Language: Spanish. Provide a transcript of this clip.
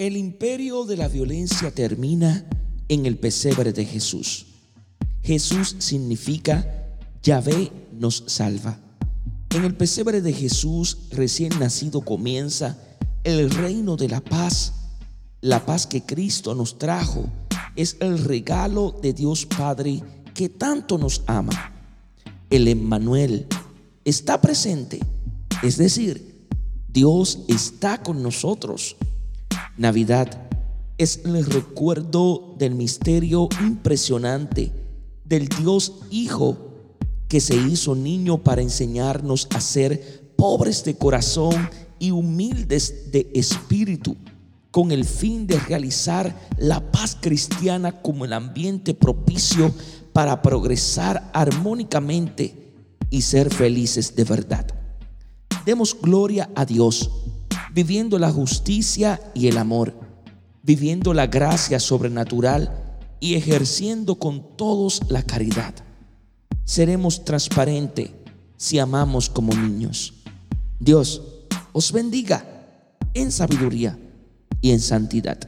El imperio de la violencia termina en el pesebre de Jesús. Jesús significa Yahvé nos salva. En el pesebre de Jesús recién nacido comienza el reino de la paz. La paz que Cristo nos trajo es el regalo de Dios Padre que tanto nos ama. El Emmanuel está presente, es decir, Dios está con nosotros. Navidad es el recuerdo del misterio impresionante del Dios Hijo que se hizo niño para enseñarnos a ser pobres de corazón y humildes de espíritu, con el fin de realizar la paz cristiana como el ambiente propicio para progresar armónicamente y ser felices de verdad. Demos gloria a Dios viviendo la justicia y el amor, viviendo la gracia sobrenatural y ejerciendo con todos la caridad. Seremos transparentes si amamos como niños. Dios os bendiga en sabiduría y en santidad.